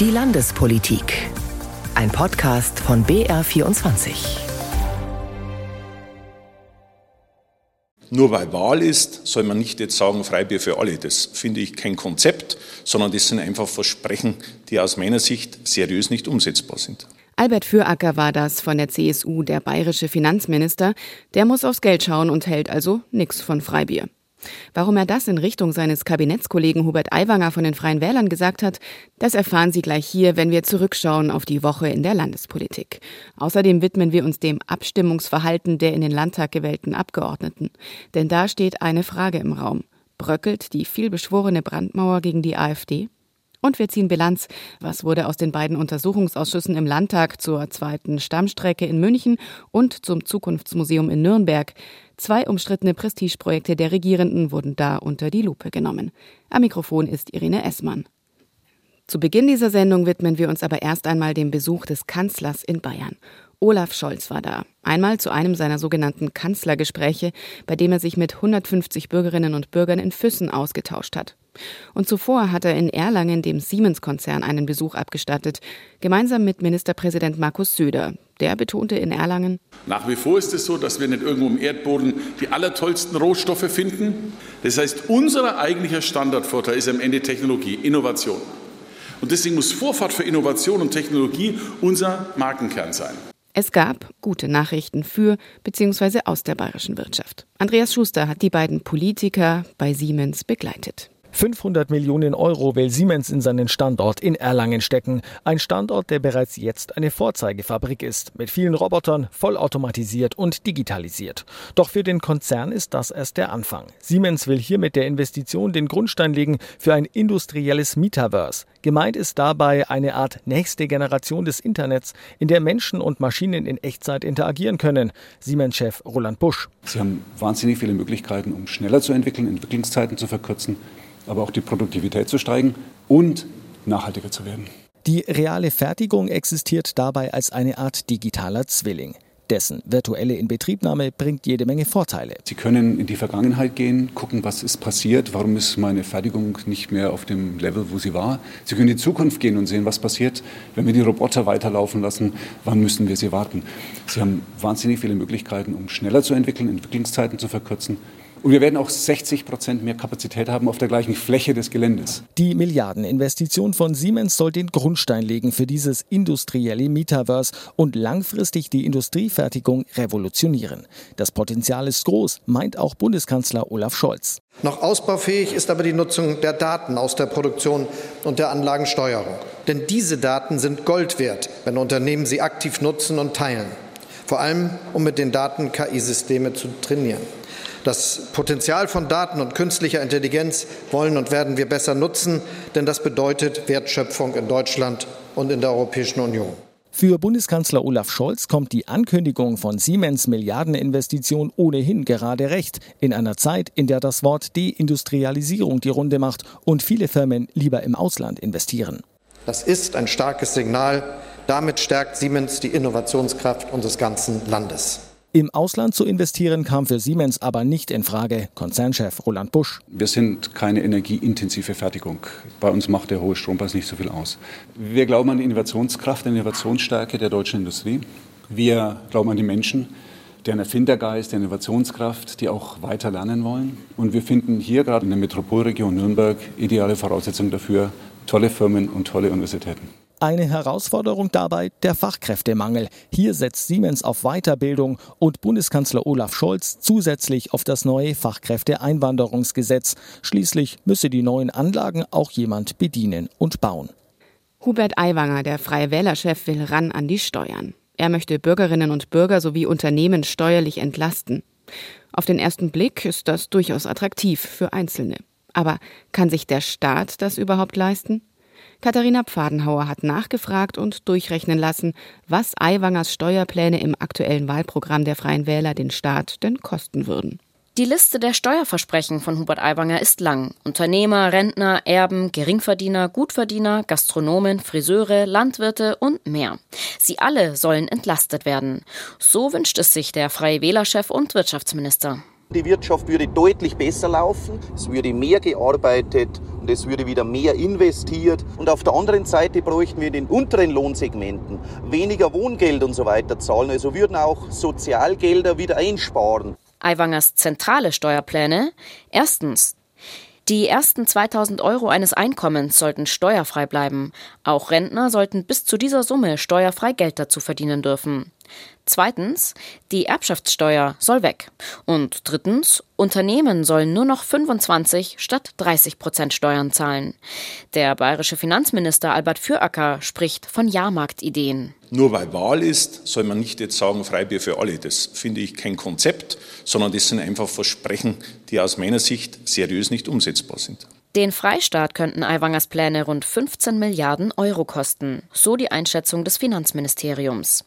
Die Landespolitik. Ein Podcast von BR24. Nur weil Wahl ist, soll man nicht jetzt sagen, Freibier für alle. Das finde ich kein Konzept, sondern das sind einfach Versprechen, die aus meiner Sicht seriös nicht umsetzbar sind. Albert Füracker war das von der CSU, der bayerische Finanzminister. Der muss aufs Geld schauen und hält also nichts von Freibier. Warum er das in Richtung seines Kabinettskollegen Hubert Aiwanger von den Freien Wählern gesagt hat, das erfahren Sie gleich hier, wenn wir zurückschauen auf die Woche in der Landespolitik. Außerdem widmen wir uns dem Abstimmungsverhalten der in den Landtag gewählten Abgeordneten. Denn da steht eine Frage im Raum. Bröckelt die vielbeschworene Brandmauer gegen die AfD? Und wir ziehen Bilanz. Was wurde aus den beiden Untersuchungsausschüssen im Landtag zur zweiten Stammstrecke in München und zum Zukunftsmuseum in Nürnberg? Zwei umstrittene Prestigeprojekte der Regierenden wurden da unter die Lupe genommen. Am Mikrofon ist Irene Essmann. Zu Beginn dieser Sendung widmen wir uns aber erst einmal dem Besuch des Kanzlers in Bayern. Olaf Scholz war da. Einmal zu einem seiner sogenannten Kanzlergespräche, bei dem er sich mit 150 Bürgerinnen und Bürgern in Füssen ausgetauscht hat. Und zuvor hat er in Erlangen dem Siemens-Konzern einen Besuch abgestattet, gemeinsam mit Ministerpräsident Markus Söder. Der betonte in Erlangen, Nach wie vor ist es so, dass wir nicht irgendwo im Erdboden die allertollsten Rohstoffe finden. Das heißt, unser eigentlicher Standardvorteil ist am Ende Technologie, Innovation. Und deswegen muss Vorfahrt für Innovation und Technologie unser Markenkern sein. Es gab gute Nachrichten für bzw. aus der bayerischen Wirtschaft. Andreas Schuster hat die beiden Politiker bei Siemens begleitet. 500 Millionen Euro will Siemens in seinen Standort in Erlangen stecken. Ein Standort, der bereits jetzt eine Vorzeigefabrik ist, mit vielen Robotern, vollautomatisiert und digitalisiert. Doch für den Konzern ist das erst der Anfang. Siemens will hier mit der Investition den Grundstein legen für ein industrielles Metaverse. Gemeint ist dabei eine Art nächste Generation des Internets, in der Menschen und Maschinen in Echtzeit interagieren können. Siemens-Chef Roland Busch. Sie haben wahnsinnig viele Möglichkeiten, um schneller zu entwickeln, Entwicklungszeiten zu verkürzen aber auch die Produktivität zu steigen und nachhaltiger zu werden. Die reale Fertigung existiert dabei als eine Art digitaler Zwilling. Dessen virtuelle Inbetriebnahme bringt jede Menge Vorteile. Sie können in die Vergangenheit gehen, gucken, was ist passiert, warum ist meine Fertigung nicht mehr auf dem Level, wo sie war. Sie können in die Zukunft gehen und sehen, was passiert, wenn wir die Roboter weiterlaufen lassen, wann müssen wir sie warten. Sie haben wahnsinnig viele Möglichkeiten, um schneller zu entwickeln, Entwicklungszeiten zu verkürzen und wir werden auch 60 Prozent mehr Kapazität haben auf der gleichen Fläche des Geländes. Die Milliardeninvestition von Siemens soll den Grundstein legen für dieses industrielle Metaverse und langfristig die Industriefertigung revolutionieren. Das Potenzial ist groß, meint auch Bundeskanzler Olaf Scholz. Noch ausbaufähig ist aber die Nutzung der Daten aus der Produktion und der Anlagensteuerung. Denn diese Daten sind Gold wert, wenn Unternehmen sie aktiv nutzen und teilen. Vor allem, um mit den Daten KI-Systeme zu trainieren. Das Potenzial von Daten und künstlicher Intelligenz wollen und werden wir besser nutzen, denn das bedeutet Wertschöpfung in Deutschland und in der Europäischen Union. Für Bundeskanzler Olaf Scholz kommt die Ankündigung von Siemens Milliardeninvestition ohnehin gerade recht, in einer Zeit, in der das Wort Deindustrialisierung die Runde macht und viele Firmen lieber im Ausland investieren. Das ist ein starkes Signal. Damit stärkt Siemens die Innovationskraft unseres ganzen Landes. Im Ausland zu investieren kam für Siemens aber nicht in Frage. Konzernchef Roland Busch. Wir sind keine energieintensive Fertigung. Bei uns macht der hohe Strompreis nicht so viel aus. Wir glauben an die Innovationskraft, an die Innovationsstärke der deutschen Industrie. Wir glauben an die Menschen, deren Erfindergeist, der Innovationskraft, die auch weiter lernen wollen. Und wir finden hier gerade in der Metropolregion Nürnberg ideale Voraussetzungen dafür, tolle Firmen und tolle Universitäten. Eine Herausforderung dabei der Fachkräftemangel. Hier setzt Siemens auf Weiterbildung und Bundeskanzler Olaf Scholz zusätzlich auf das neue Fachkräfteeinwanderungsgesetz. Schließlich müsse die neuen Anlagen auch jemand bedienen und bauen. Hubert Aiwanger, der Freie Wählerchef, will ran an die Steuern. Er möchte Bürgerinnen und Bürger sowie Unternehmen steuerlich entlasten. Auf den ersten Blick ist das durchaus attraktiv für Einzelne. Aber kann sich der Staat das überhaupt leisten? Katharina Pfadenhauer hat nachgefragt und durchrechnen lassen, was Aiwangers Steuerpläne im aktuellen Wahlprogramm der Freien Wähler den Staat denn kosten würden. Die Liste der Steuerversprechen von Hubert Aiwanger ist lang. Unternehmer, Rentner, Erben, Geringverdiener, Gutverdiener, Gastronomen, Friseure, Landwirte und mehr. Sie alle sollen entlastet werden. So wünscht es sich der Freie Wählerchef und Wirtschaftsminister. Die Wirtschaft würde deutlich besser laufen, es würde mehr gearbeitet und es würde wieder mehr investiert. Und auf der anderen Seite bräuchten wir in den unteren Lohnsegmenten weniger Wohngeld und so weiter zahlen. Also würden auch Sozialgelder wieder einsparen. Aiwangers zentrale Steuerpläne. Erstens die ersten 2000 Euro eines Einkommens sollten steuerfrei bleiben. Auch Rentner sollten bis zu dieser Summe steuerfrei Geld dazu verdienen dürfen. Zweitens, die Erbschaftssteuer soll weg. Und drittens, Unternehmen sollen nur noch 25 statt 30 Prozent Steuern zahlen. Der bayerische Finanzminister Albert Füracker spricht von Jahrmarktideen. Nur weil Wahl ist, soll man nicht jetzt sagen, Freibier für alle. Das finde ich kein Konzept, sondern das sind einfach Versprechen, die aus meiner Sicht seriös nicht umsetzbar sind. Den Freistaat könnten Aiwangers Pläne rund 15 Milliarden Euro kosten, so die Einschätzung des Finanzministeriums.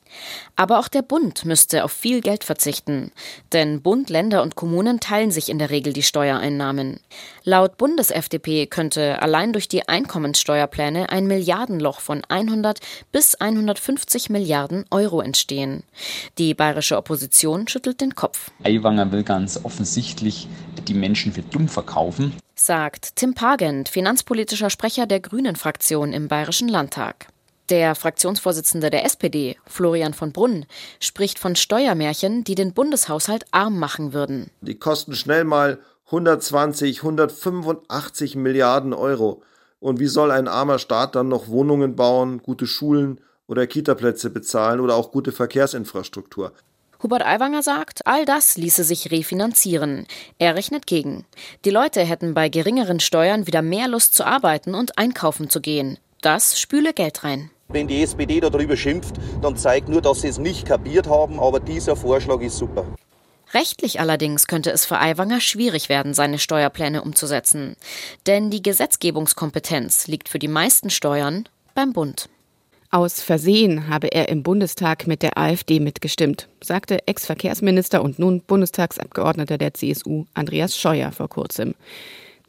Aber auch der Bund müsste auf viel Geld verzichten, denn Bund, Länder und Kommunen teilen sich in der Regel die Steuereinnahmen. Laut Bundes-FDP könnte allein durch die Einkommenssteuerpläne ein Milliardenloch von 100 bis 150 Milliarden Euro entstehen. Die bayerische Opposition schüttelt den Kopf. Aiwanger will ganz offensichtlich die Menschen für dumm verkaufen sagt Tim Pagent, finanzpolitischer Sprecher der Grünen-Fraktion im Bayerischen Landtag. Der Fraktionsvorsitzende der SPD, Florian von Brunn, spricht von Steuermärchen, die den Bundeshaushalt arm machen würden. Die kosten schnell mal 120, 185 Milliarden Euro. Und wie soll ein armer Staat dann noch Wohnungen bauen, gute Schulen oder Kitaplätze bezahlen oder auch gute Verkehrsinfrastruktur? Hubert Aiwanger sagt, all das ließe sich refinanzieren. Er rechnet gegen. Die Leute hätten bei geringeren Steuern wieder mehr Lust zu arbeiten und einkaufen zu gehen. Das spüle Geld rein. Wenn die SPD darüber schimpft, dann zeigt nur, dass sie es nicht kapiert haben, aber dieser Vorschlag ist super. Rechtlich allerdings könnte es für Aiwanger schwierig werden, seine Steuerpläne umzusetzen. Denn die Gesetzgebungskompetenz liegt für die meisten Steuern beim Bund. Aus Versehen habe er im Bundestag mit der AfD mitgestimmt, sagte Ex-Verkehrsminister und nun Bundestagsabgeordneter der CSU Andreas Scheuer vor kurzem.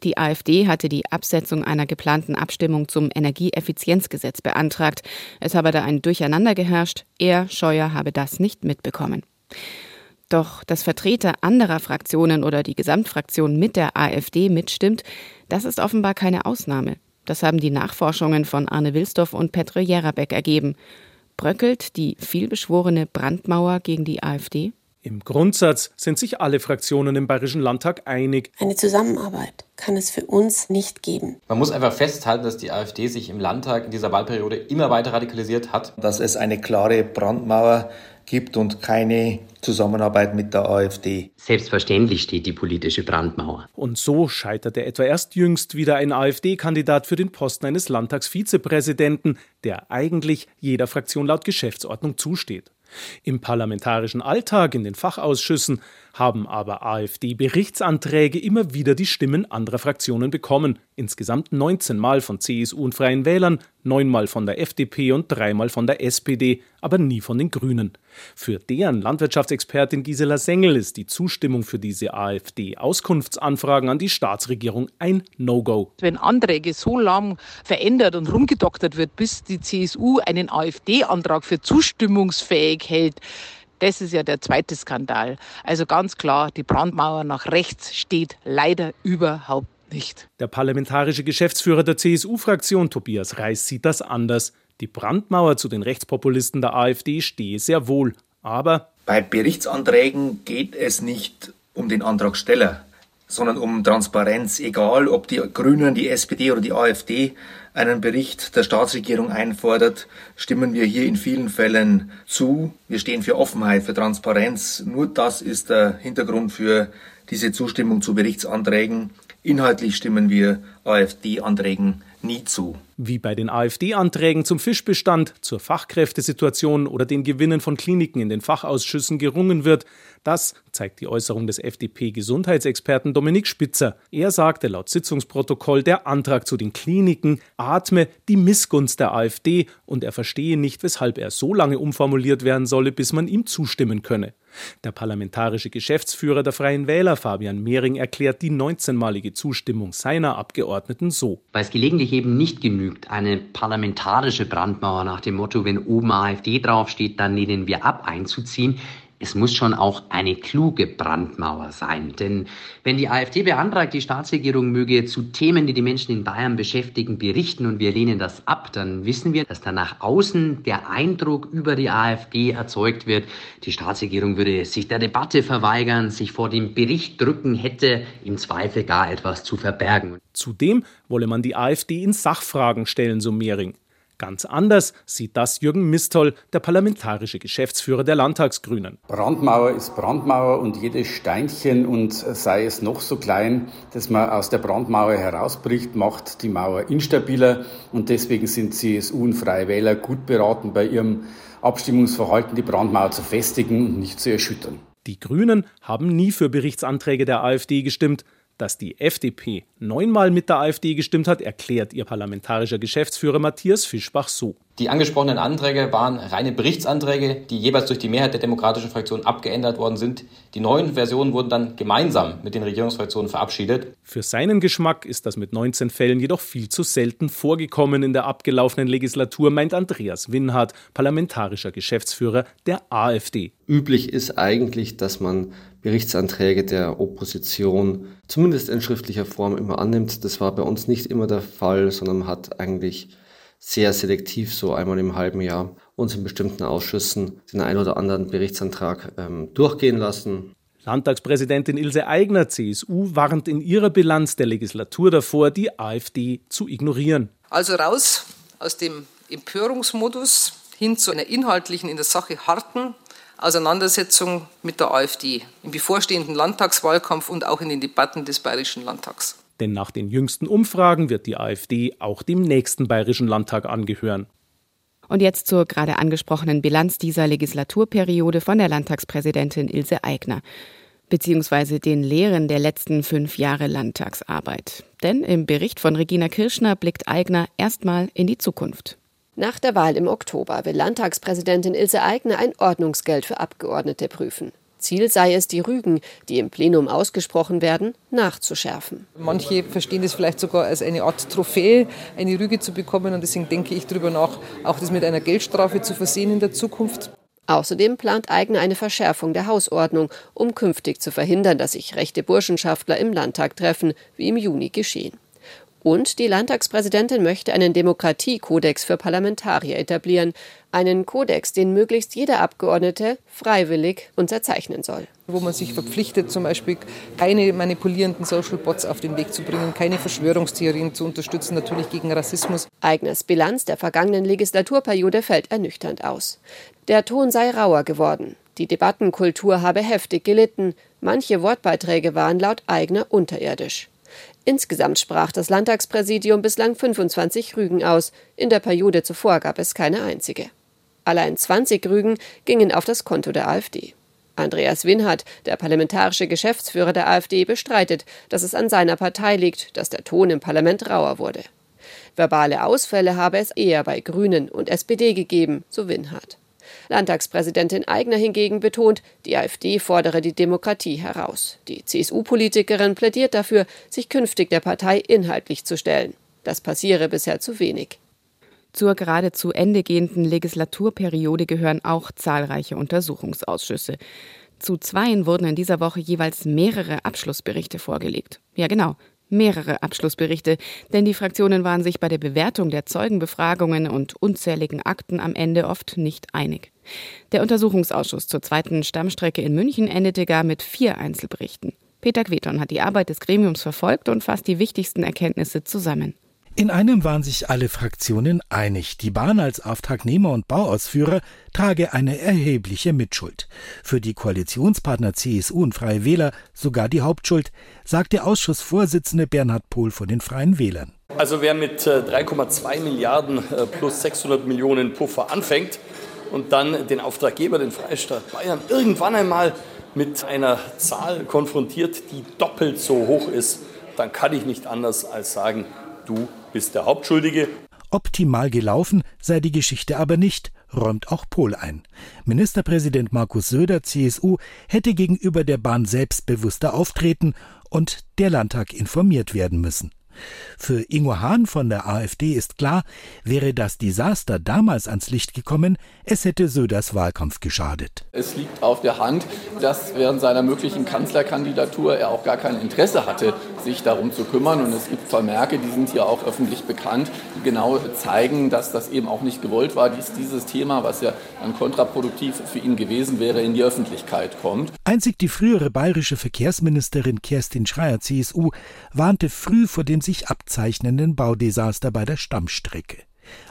Die AfD hatte die Absetzung einer geplanten Abstimmung zum Energieeffizienzgesetz beantragt. Es habe da ein Durcheinander geherrscht. Er, Scheuer, habe das nicht mitbekommen. Doch dass Vertreter anderer Fraktionen oder die Gesamtfraktion mit der AfD mitstimmt, das ist offenbar keine Ausnahme. Das haben die Nachforschungen von Arne Wilsdorf und Petre Jerabeck ergeben. Bröckelt die vielbeschworene Brandmauer gegen die AfD? Im Grundsatz sind sich alle Fraktionen im Bayerischen Landtag einig. Eine Zusammenarbeit kann es für uns nicht geben. Man muss einfach festhalten, dass die AfD sich im Landtag in dieser Wahlperiode immer weiter radikalisiert hat. Dass es eine klare Brandmauer gibt und keine Zusammenarbeit mit der AfD. Selbstverständlich steht die politische Brandmauer. Und so scheiterte etwa erst jüngst wieder ein AfD-Kandidat für den Posten eines Landtagsvizepräsidenten, der eigentlich jeder Fraktion laut Geschäftsordnung zusteht. Im parlamentarischen Alltag in den Fachausschüssen haben aber AfD-Berichtsanträge immer wieder die Stimmen anderer Fraktionen bekommen. Insgesamt 19 Mal von CSU und Freien Wählern, neunmal von der FDP und dreimal von der SPD, aber nie von den Grünen. Für deren Landwirtschaftsexpertin Gisela Sengel ist die Zustimmung für diese AfD-Auskunftsanfragen an die Staatsregierung ein No-Go. Wenn Anträge so lang verändert und rumgedoktert wird, bis die CSU einen AfD-Antrag für zustimmungsfähig hält, das ist ja der zweite Skandal. Also ganz klar, die Brandmauer nach rechts steht leider überhaupt nicht. Der parlamentarische Geschäftsführer der CSU-Fraktion Tobias Reis sieht das anders. Die Brandmauer zu den Rechtspopulisten der AfD stehe sehr wohl. Aber bei Berichtsanträgen geht es nicht um den Antragsteller, sondern um Transparenz. Egal, ob die Grünen, die SPD oder die AfD einen Bericht der Staatsregierung einfordert, stimmen wir hier in vielen Fällen zu. Wir stehen für Offenheit, für Transparenz. Nur das ist der Hintergrund für diese Zustimmung zu Berichtsanträgen. Inhaltlich stimmen wir AfD-Anträgen nie zu. Wie bei den AfD-Anträgen zum Fischbestand, zur Fachkräftesituation oder den Gewinnen von Kliniken in den Fachausschüssen gerungen wird, das zeigt die Äußerung des FDP-Gesundheitsexperten Dominik Spitzer. Er sagte laut Sitzungsprotokoll, der Antrag zu den Kliniken atme die Missgunst der AfD und er verstehe nicht, weshalb er so lange umformuliert werden solle, bis man ihm zustimmen könne. Der parlamentarische Geschäftsführer der Freien Wähler Fabian Mehring erklärt die 19-malige Zustimmung seiner Abgeordneten so. Weil es gelegentlich eben nicht genügt, eine parlamentarische Brandmauer nach dem Motto, wenn oben AfD draufsteht, dann lehnen wir ab, einzuziehen es muss schon auch eine kluge Brandmauer sein. Denn wenn die AfD beantragt, die Staatsregierung möge zu Themen, die die Menschen in Bayern beschäftigen, berichten und wir lehnen das ab, dann wissen wir, dass da nach außen der Eindruck über die AfD erzeugt wird, die Staatsregierung würde sich der Debatte verweigern, sich vor dem Bericht drücken, hätte im Zweifel gar etwas zu verbergen. Zudem wolle man die AfD in Sachfragen stellen, so Mehring. Ganz anders sieht das Jürgen Mistoll, der parlamentarische Geschäftsführer der Landtagsgrünen. Brandmauer ist Brandmauer und jedes Steinchen und sei es noch so klein, dass man aus der Brandmauer herausbricht, macht die Mauer instabiler und deswegen sind CSU und Freie Wähler gut beraten, bei ihrem Abstimmungsverhalten die Brandmauer zu festigen und nicht zu erschüttern. Die Grünen haben nie für Berichtsanträge der AfD gestimmt. Dass die FDP neunmal mit der AfD gestimmt hat, erklärt ihr parlamentarischer Geschäftsführer Matthias Fischbach so. Die angesprochenen Anträge waren reine Berichtsanträge, die jeweils durch die Mehrheit der demokratischen Fraktion abgeändert worden sind. Die neuen Versionen wurden dann gemeinsam mit den Regierungsfraktionen verabschiedet. Für seinen Geschmack ist das mit 19 Fällen jedoch viel zu selten vorgekommen in der abgelaufenen Legislatur, meint Andreas Winhardt, parlamentarischer Geschäftsführer der AfD. Üblich ist eigentlich, dass man Berichtsanträge der Opposition zumindest in schriftlicher Form immer annimmt. Das war bei uns nicht immer der Fall, sondern man hat eigentlich sehr selektiv so einmal im halben Jahr uns in bestimmten Ausschüssen den ein oder anderen Berichtsantrag ähm, durchgehen lassen. Landtagspräsidentin Ilse Aigner, CSU, warnt in ihrer Bilanz der Legislatur davor, die AfD zu ignorieren. Also raus aus dem Empörungsmodus hin zu einer inhaltlichen, in der Sache harten Auseinandersetzung mit der AfD im bevorstehenden Landtagswahlkampf und auch in den Debatten des Bayerischen Landtags. Denn nach den jüngsten Umfragen wird die AfD auch dem nächsten Bayerischen Landtag angehören. Und jetzt zur gerade angesprochenen Bilanz dieser Legislaturperiode von der Landtagspräsidentin Ilse Aigner beziehungsweise den Lehren der letzten fünf Jahre Landtagsarbeit. Denn im Bericht von Regina Kirschner blickt Aigner erstmal in die Zukunft. Nach der Wahl im Oktober will Landtagspräsidentin Ilse Aigner ein Ordnungsgeld für Abgeordnete prüfen. Ziel sei es, die Rügen, die im Plenum ausgesprochen werden, nachzuschärfen. Manche verstehen das vielleicht sogar als eine Art Trophäe, eine Rüge zu bekommen. Und deswegen denke ich darüber nach, auch das mit einer Geldstrafe zu versehen in der Zukunft. Außerdem plant Eigner eine Verschärfung der Hausordnung, um künftig zu verhindern, dass sich rechte Burschenschaftler im Landtag treffen, wie im Juni geschehen. Und die Landtagspräsidentin möchte einen Demokratiekodex für Parlamentarier etablieren. Einen Kodex, den möglichst jeder Abgeordnete freiwillig unterzeichnen soll. Wo man sich verpflichtet, zum Beispiel keine manipulierenden Social Bots auf den Weg zu bringen, keine Verschwörungstheorien zu unterstützen, natürlich gegen Rassismus. Eigners Bilanz der vergangenen Legislaturperiode fällt ernüchternd aus. Der Ton sei rauer geworden. Die Debattenkultur habe heftig gelitten. Manche Wortbeiträge waren laut Eigner unterirdisch. Insgesamt sprach das Landtagspräsidium bislang 25 Rügen aus, in der Periode zuvor gab es keine einzige. Allein 20 Rügen gingen auf das Konto der AfD. Andreas Winhardt, der parlamentarische Geschäftsführer der AfD, bestreitet, dass es an seiner Partei liegt, dass der Ton im Parlament rauer wurde. Verbale Ausfälle habe es eher bei Grünen und SPD gegeben, so Winhardt. Landtagspräsidentin Aigner hingegen betont, die AfD fordere die Demokratie heraus. Die CSU-Politikerin plädiert dafür, sich künftig der Partei inhaltlich zu stellen. Das passiere bisher zu wenig. Zur gerade zu Ende gehenden Legislaturperiode gehören auch zahlreiche Untersuchungsausschüsse. Zu zweien wurden in dieser Woche jeweils mehrere Abschlussberichte vorgelegt. Ja genau, mehrere Abschlussberichte, denn die Fraktionen waren sich bei der Bewertung der Zeugenbefragungen und unzähligen Akten am Ende oft nicht einig. Der Untersuchungsausschuss zur zweiten Stammstrecke in München endete gar mit vier Einzelberichten. Peter Queton hat die Arbeit des Gremiums verfolgt und fasst die wichtigsten Erkenntnisse zusammen. In einem waren sich alle Fraktionen einig. Die Bahn als Auftragnehmer und Bauausführer trage eine erhebliche Mitschuld. Für die Koalitionspartner CSU und Freie Wähler sogar die Hauptschuld, sagte Ausschussvorsitzende Bernhard Pohl von den Freien Wählern. Also wer mit 3,2 äh, Milliarden äh, plus 600 Millionen Puffer anfängt und dann den Auftraggeber, den Freistaat Bayern, irgendwann einmal mit einer Zahl konfrontiert, die doppelt so hoch ist, dann kann ich nicht anders als sagen, du bist der Hauptschuldige. Optimal gelaufen sei die Geschichte aber nicht, räumt auch Pohl ein. Ministerpräsident Markus Söder, CSU, hätte gegenüber der Bahn selbstbewusster auftreten und der Landtag informiert werden müssen. Für Ingo Hahn von der AfD ist klar, wäre das Desaster damals ans Licht gekommen, es hätte Söders Wahlkampf geschadet. Es liegt auf der Hand, dass während seiner möglichen Kanzlerkandidatur er auch gar kein Interesse hatte, sich darum zu kümmern. Und es gibt Vermerke, die sind hier auch öffentlich bekannt, die genau zeigen, dass das eben auch nicht gewollt war, dass dieses Thema, was ja dann kontraproduktiv für ihn gewesen wäre, in die Öffentlichkeit kommt. Einzig die frühere bayerische Verkehrsministerin Kerstin Schreier, CSU, warnte früh vor dem sich abzeichnenden Baudesaster bei der Stammstrecke.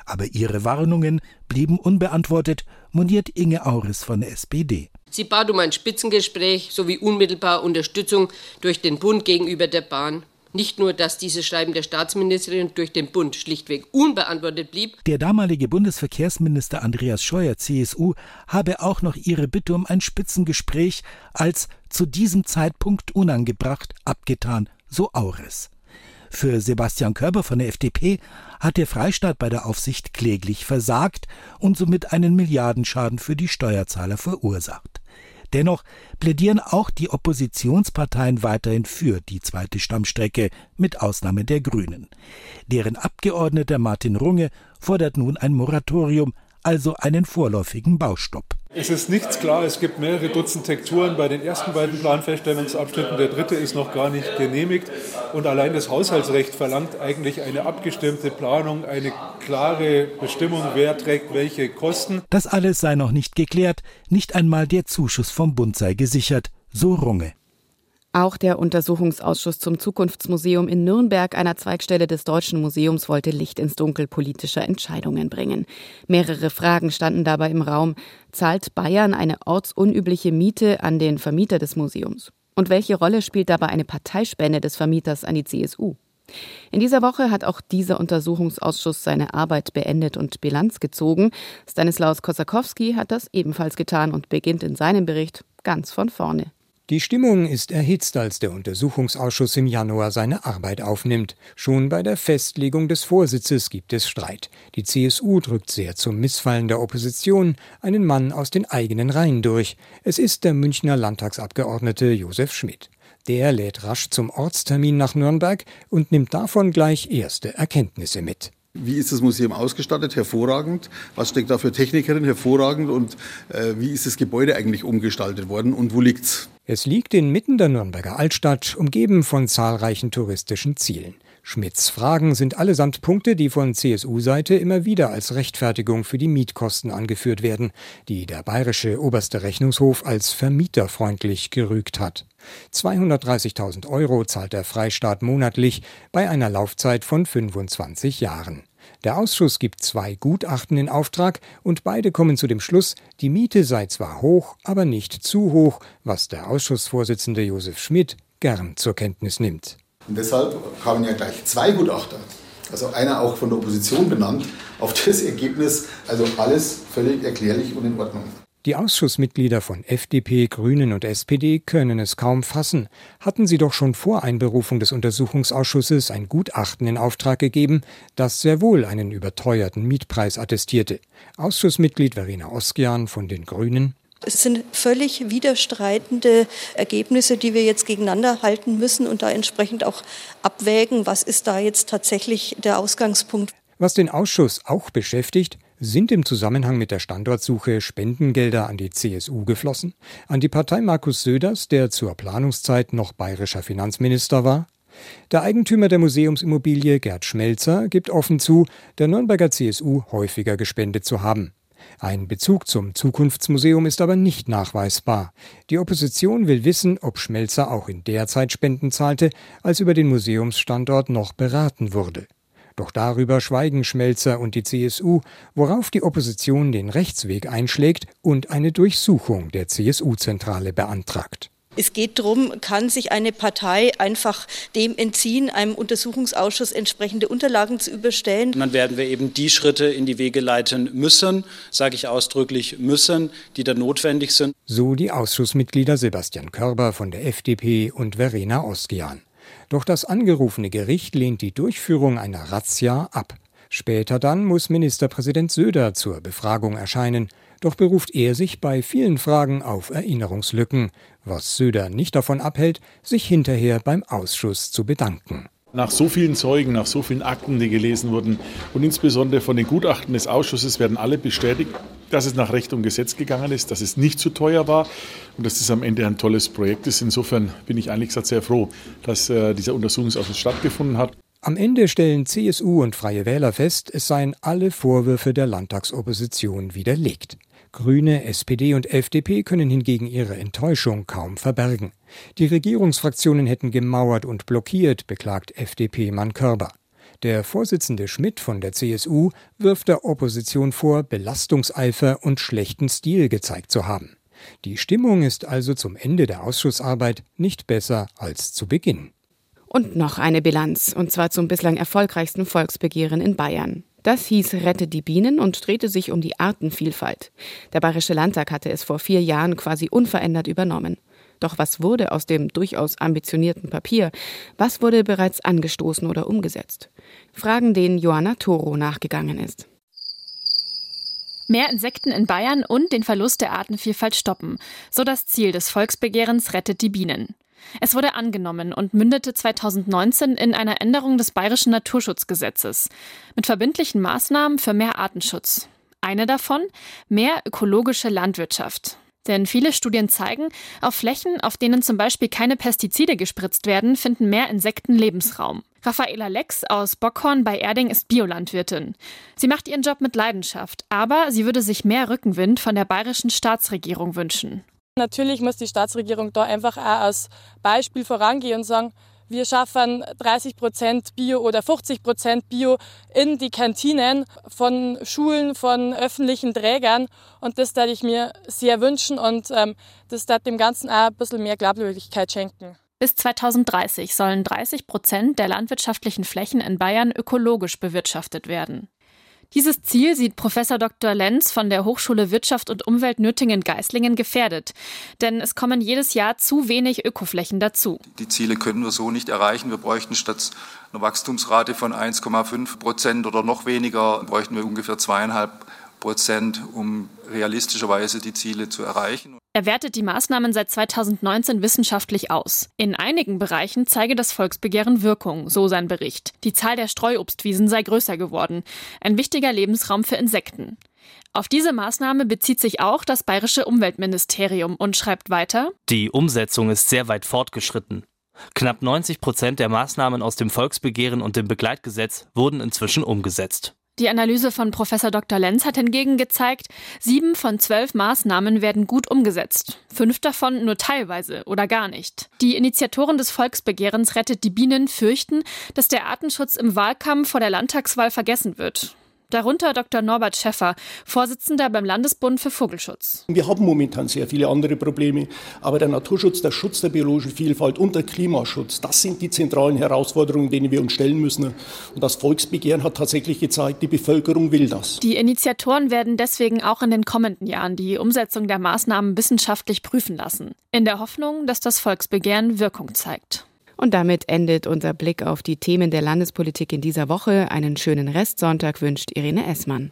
Aber ihre Warnungen blieben unbeantwortet, moniert Inge Auris von der SPD. Sie bat um ein Spitzengespräch sowie unmittelbar Unterstützung durch den Bund gegenüber der Bahn. Nicht nur, dass dieses Schreiben der Staatsministerin durch den Bund schlichtweg unbeantwortet blieb. Der damalige Bundesverkehrsminister Andreas Scheuer, CSU, habe auch noch ihre Bitte um ein Spitzengespräch als zu diesem Zeitpunkt unangebracht abgetan, so Aures. Für Sebastian Körber von der FDP hat der Freistaat bei der Aufsicht kläglich versagt und somit einen Milliardenschaden für die Steuerzahler verursacht. Dennoch plädieren auch die Oppositionsparteien weiterhin für die zweite Stammstrecke, mit Ausnahme der Grünen. Deren Abgeordneter Martin Runge fordert nun ein Moratorium, also einen vorläufigen Baustopp. Es ist nichts klar. Es gibt mehrere Dutzend Tekturen bei den ersten beiden Planfeststellungsabschnitten. Der dritte ist noch gar nicht genehmigt. Und allein das Haushaltsrecht verlangt eigentlich eine abgestimmte Planung, eine klare Bestimmung, wer trägt welche Kosten. Das alles sei noch nicht geklärt. Nicht einmal der Zuschuss vom Bund sei gesichert. So Runge. Auch der Untersuchungsausschuss zum Zukunftsmuseum in Nürnberg, einer Zweigstelle des Deutschen Museums, wollte Licht ins Dunkel politischer Entscheidungen bringen. Mehrere Fragen standen dabei im Raum. Zahlt Bayern eine ortsunübliche Miete an den Vermieter des Museums? Und welche Rolle spielt dabei eine Parteispende des Vermieters an die CSU? In dieser Woche hat auch dieser Untersuchungsausschuss seine Arbeit beendet und Bilanz gezogen. Stanislaus Kosakowski hat das ebenfalls getan und beginnt in seinem Bericht ganz von vorne. Die Stimmung ist erhitzt, als der Untersuchungsausschuss im Januar seine Arbeit aufnimmt. Schon bei der Festlegung des Vorsitzes gibt es Streit. Die CSU drückt sehr zum Missfallen der Opposition einen Mann aus den eigenen Reihen durch. Es ist der Münchner Landtagsabgeordnete Josef Schmidt. Der lädt rasch zum Ortstermin nach Nürnberg und nimmt davon gleich erste Erkenntnisse mit. Wie ist das Museum ausgestattet? Hervorragend. Was steckt da für Technikerin? Hervorragend. Und äh, wie ist das Gebäude eigentlich umgestaltet worden und wo liegt's? Es liegt inmitten der Nürnberger Altstadt, umgeben von zahlreichen touristischen Zielen. Schmidts Fragen sind allesamt Punkte, die von CSU-Seite immer wieder als Rechtfertigung für die Mietkosten angeführt werden, die der bayerische oberste Rechnungshof als vermieterfreundlich gerügt hat. 230.000 Euro zahlt der Freistaat monatlich bei einer Laufzeit von 25 Jahren. Der Ausschuss gibt zwei Gutachten in Auftrag und beide kommen zu dem Schluss, die Miete sei zwar hoch, aber nicht zu hoch, was der Ausschussvorsitzende Josef Schmidt gern zur Kenntnis nimmt. Und deshalb kamen ja gleich zwei Gutachter, also einer auch von der Opposition benannt, auf das Ergebnis, also alles völlig erklärlich und in Ordnung. Die Ausschussmitglieder von FDP, Grünen und SPD können es kaum fassen. Hatten sie doch schon vor Einberufung des Untersuchungsausschusses ein Gutachten in Auftrag gegeben, das sehr wohl einen überteuerten Mietpreis attestierte. Ausschussmitglied Verena Oskian von den Grünen. Es sind völlig widerstreitende Ergebnisse, die wir jetzt gegeneinander halten müssen und da entsprechend auch abwägen, was ist da jetzt tatsächlich der Ausgangspunkt. Was den Ausschuss auch beschäftigt, sind im Zusammenhang mit der Standortsuche Spendengelder an die CSU geflossen? An die Partei Markus Söders, der zur Planungszeit noch bayerischer Finanzminister war? Der Eigentümer der Museumsimmobilie, Gerd Schmelzer, gibt offen zu, der Nürnberger CSU häufiger gespendet zu haben. Ein Bezug zum Zukunftsmuseum ist aber nicht nachweisbar. Die Opposition will wissen, ob Schmelzer auch in der Zeit Spenden zahlte, als über den Museumsstandort noch beraten wurde. Doch darüber schweigen Schmelzer und die CSU, worauf die Opposition den Rechtsweg einschlägt und eine Durchsuchung der CSU-Zentrale beantragt. Es geht darum, kann sich eine Partei einfach dem entziehen, einem Untersuchungsausschuss entsprechende Unterlagen zu überstellen. Und dann werden wir eben die Schritte in die Wege leiten müssen, sage ich ausdrücklich müssen, die da notwendig sind. So die Ausschussmitglieder Sebastian Körber von der FDP und Verena Oskian. Doch das angerufene Gericht lehnt die Durchführung einer Razzia ab. Später dann muss Ministerpräsident Söder zur Befragung erscheinen, doch beruft er sich bei vielen Fragen auf Erinnerungslücken, was Söder nicht davon abhält, sich hinterher beim Ausschuss zu bedanken. Nach so vielen Zeugen, nach so vielen Akten, die gelesen wurden und insbesondere von den Gutachten des Ausschusses werden alle bestätigt, dass es nach Recht und Gesetz gegangen ist, dass es nicht zu teuer war und dass es am Ende ein tolles Projekt ist. Insofern bin ich eigentlich sehr froh, dass äh, dieser Untersuchungsausschuss stattgefunden hat. Am Ende stellen CSU und Freie Wähler fest, es seien alle Vorwürfe der Landtagsopposition widerlegt. Grüne, SPD und FDP können hingegen ihre Enttäuschung kaum verbergen. Die Regierungsfraktionen hätten gemauert und blockiert, beklagt FDP-Mann Körber. Der Vorsitzende Schmidt von der CSU wirft der Opposition vor, Belastungseifer und schlechten Stil gezeigt zu haben. Die Stimmung ist also zum Ende der Ausschussarbeit nicht besser als zu Beginn. Und noch eine Bilanz, und zwar zum bislang erfolgreichsten Volksbegehren in Bayern. Das hieß Rette die Bienen und drehte sich um die Artenvielfalt. Der Bayerische Landtag hatte es vor vier Jahren quasi unverändert übernommen. Doch was wurde aus dem durchaus ambitionierten Papier? Was wurde bereits angestoßen oder umgesetzt? Fragen, denen Johanna Toro nachgegangen ist. Mehr Insekten in Bayern und den Verlust der Artenvielfalt stoppen. So das Ziel des Volksbegehrens Rettet die Bienen. Es wurde angenommen und mündete 2019 in einer Änderung des bayerischen Naturschutzgesetzes mit verbindlichen Maßnahmen für mehr Artenschutz. Eine davon mehr ökologische Landwirtschaft. Denn viele Studien zeigen, auf Flächen, auf denen zum Beispiel keine Pestizide gespritzt werden, finden mehr Insekten Lebensraum. Raffaela Lex aus Bockhorn bei Erding ist Biolandwirtin. Sie macht ihren Job mit Leidenschaft, aber sie würde sich mehr Rückenwind von der bayerischen Staatsregierung wünschen. Natürlich muss die Staatsregierung da einfach auch als Beispiel vorangehen und sagen, wir schaffen 30 Prozent Bio oder 50 Prozent Bio in die Kantinen von Schulen, von öffentlichen Trägern. Und das würde ich mir sehr wünschen und ähm, das wird dem Ganzen auch ein bisschen mehr Glaubwürdigkeit schenken. Bis 2030 sollen 30 Prozent der landwirtschaftlichen Flächen in Bayern ökologisch bewirtschaftet werden. Dieses Ziel sieht Professor Dr. Lenz von der Hochschule Wirtschaft und Umwelt Nürtingen-Geislingen gefährdet. Denn es kommen jedes Jahr zu wenig Ökoflächen dazu. Die Ziele können wir so nicht erreichen. Wir bräuchten statt einer Wachstumsrate von 1,5 Prozent oder noch weniger, bräuchten wir ungefähr zweieinhalb Prozent, um realistischerweise die Ziele zu erreichen. Er wertet die Maßnahmen seit 2019 wissenschaftlich aus. In einigen Bereichen zeige das Volksbegehren Wirkung, so sein Bericht. Die Zahl der Streuobstwiesen sei größer geworden. Ein wichtiger Lebensraum für Insekten. Auf diese Maßnahme bezieht sich auch das bayerische Umweltministerium und schreibt weiter: Die Umsetzung ist sehr weit fortgeschritten. Knapp 90 Prozent der Maßnahmen aus dem Volksbegehren und dem Begleitgesetz wurden inzwischen umgesetzt. Die Analyse von Professor Dr. Lenz hat hingegen gezeigt, sieben von zwölf Maßnahmen werden gut umgesetzt, fünf davon nur teilweise oder gar nicht. Die Initiatoren des Volksbegehrens Rettet die Bienen fürchten, dass der Artenschutz im Wahlkampf vor der Landtagswahl vergessen wird. Darunter Dr. Norbert Schäffer, Vorsitzender beim Landesbund für Vogelschutz. Wir haben momentan sehr viele andere Probleme, aber der Naturschutz, der Schutz der biologischen Vielfalt und der Klimaschutz, das sind die zentralen Herausforderungen, denen wir uns stellen müssen. Und das Volksbegehren hat tatsächlich gezeigt, die Bevölkerung will das. Die Initiatoren werden deswegen auch in den kommenden Jahren die Umsetzung der Maßnahmen wissenschaftlich prüfen lassen, in der Hoffnung, dass das Volksbegehren Wirkung zeigt. Und damit endet unser Blick auf die Themen der Landespolitik in dieser Woche. Einen schönen Restsonntag wünscht Irene Essmann.